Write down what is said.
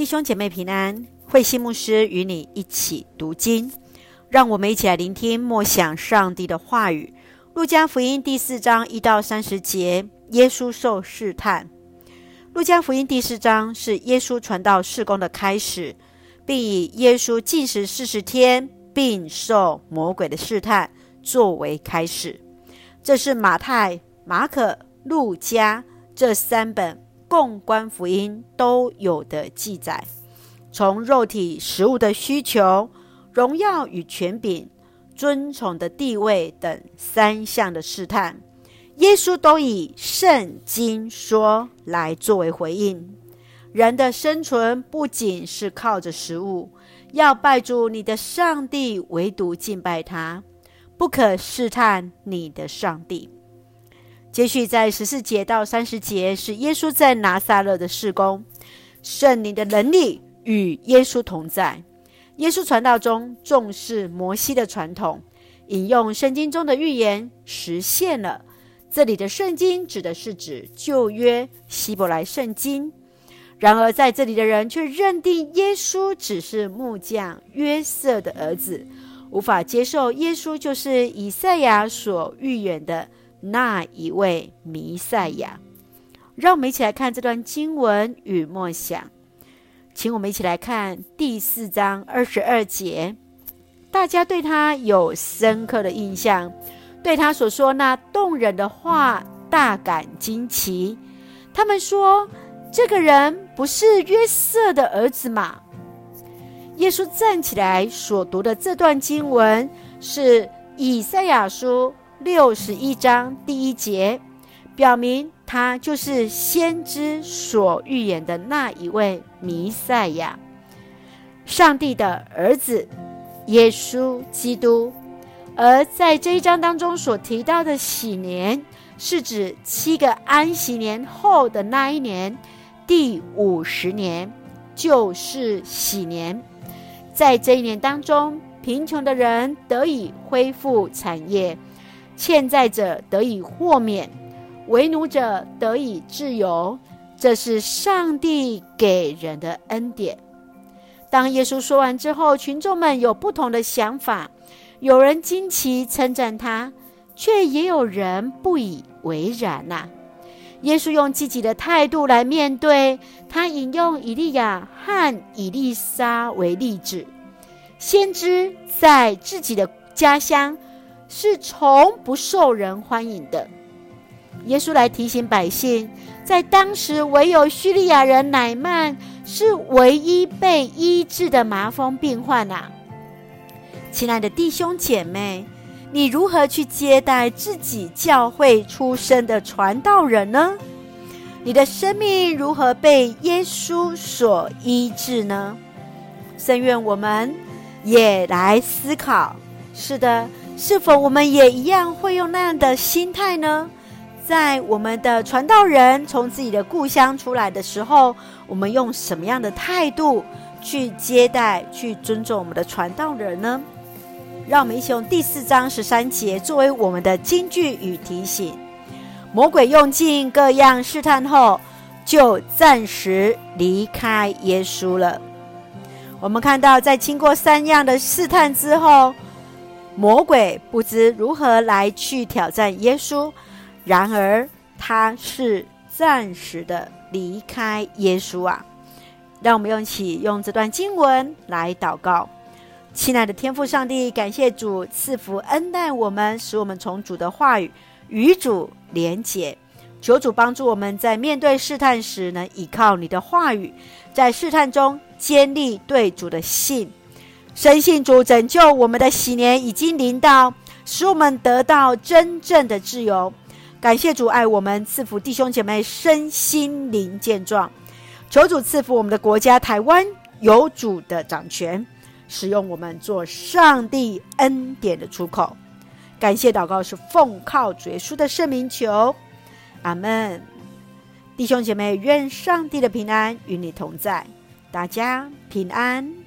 弟兄姐妹平安，慧心牧师与你一起读经，让我们一起来聆听默想上帝的话语。路加福音第四章一到三十节，耶稣受试探。路加福音第四章是耶稣传道事工的开始，并以耶稣禁食四十天，并受魔鬼的试探作为开始。这是马太、马可、路加这三本。共观福音都有的记载，从肉体食物的需求、荣耀与权柄、尊崇的地位等三项的试探，耶稣都以圣经说来作为回应。人的生存不仅是靠着食物，要拜主你的上帝，唯独敬拜他，不可试探你的上帝。接续在十四节到三十节是耶稣在拿撒勒的事工，圣灵的能力与耶稣同在。耶稣传道中重视摩西的传统，引用圣经中的预言实现了。这里的圣经指的是指旧约希伯来圣经。然而在这里的人却认定耶稣只是木匠约瑟的儿子，无法接受耶稣就是以赛亚所预言的。那一位弥赛亚，让我们一起来看这段经文与默想。请我们一起来看第四章二十二节。大家对他有深刻的印象，对他所说那动人的话大感惊奇。他们说：“这个人不是约瑟的儿子吗？”耶稣站起来所读的这段经文是以赛亚书。六十一章第一节，表明他就是先知所预言的那一位弥赛亚，上帝的儿子耶稣基督。而在这一章当中所提到的喜年，是指七个安息年后的那一年，第五十年，就是喜年。在这一年当中，贫穷的人得以恢复产业。欠债者得以豁免，为奴者得以自由，这是上帝给人的恩典。当耶稣说完之后，群众们有不同的想法，有人惊奇称赞他，却也有人不以为然呐、耶稣用积极的态度来面对，他引用以利亚和以利沙为例子，先知在自己的家乡。是从不受人欢迎的。耶稣来提醒百姓，在当时唯有叙利亚人乃曼是唯一被医治的麻风病患啊！亲爱的弟兄姐妹，你如何去接待自己教会出身的传道人呢？你的生命如何被耶稣所医治呢？深愿我们也来思考。是的。是否我们也一样会用那样的心态呢？在我们的传道人从自己的故乡出来的时候，我们用什么样的态度去接待、去尊重我们的传道人呢？让我们一起用第四章十三节作为我们的金句与提醒。魔鬼用尽各样试探后，就暂时离开耶稣了。我们看到，在经过三样的试探之后，魔鬼不知如何来去挑战耶稣，然而他是暂时的离开耶稣啊！让我们一起用这段经文来祷告。亲爱的天父上帝，感谢主赐福恩待我们，使我们从主的话语与主连结。求主帮助我们在面对试探时，能依靠你的话语，在试探中坚立对主的信。深信主拯救我们的喜年已经临到，使我们得到真正的自由。感谢主爱我们，赐福弟兄姐妹身心灵健壮。求主赐福我们的国家台湾有主的掌权，使用我们做上帝恩典的出口。感谢祷告是奉靠主耶稣的圣名求，阿门。弟兄姐妹，愿上帝的平安与你同在，大家平安。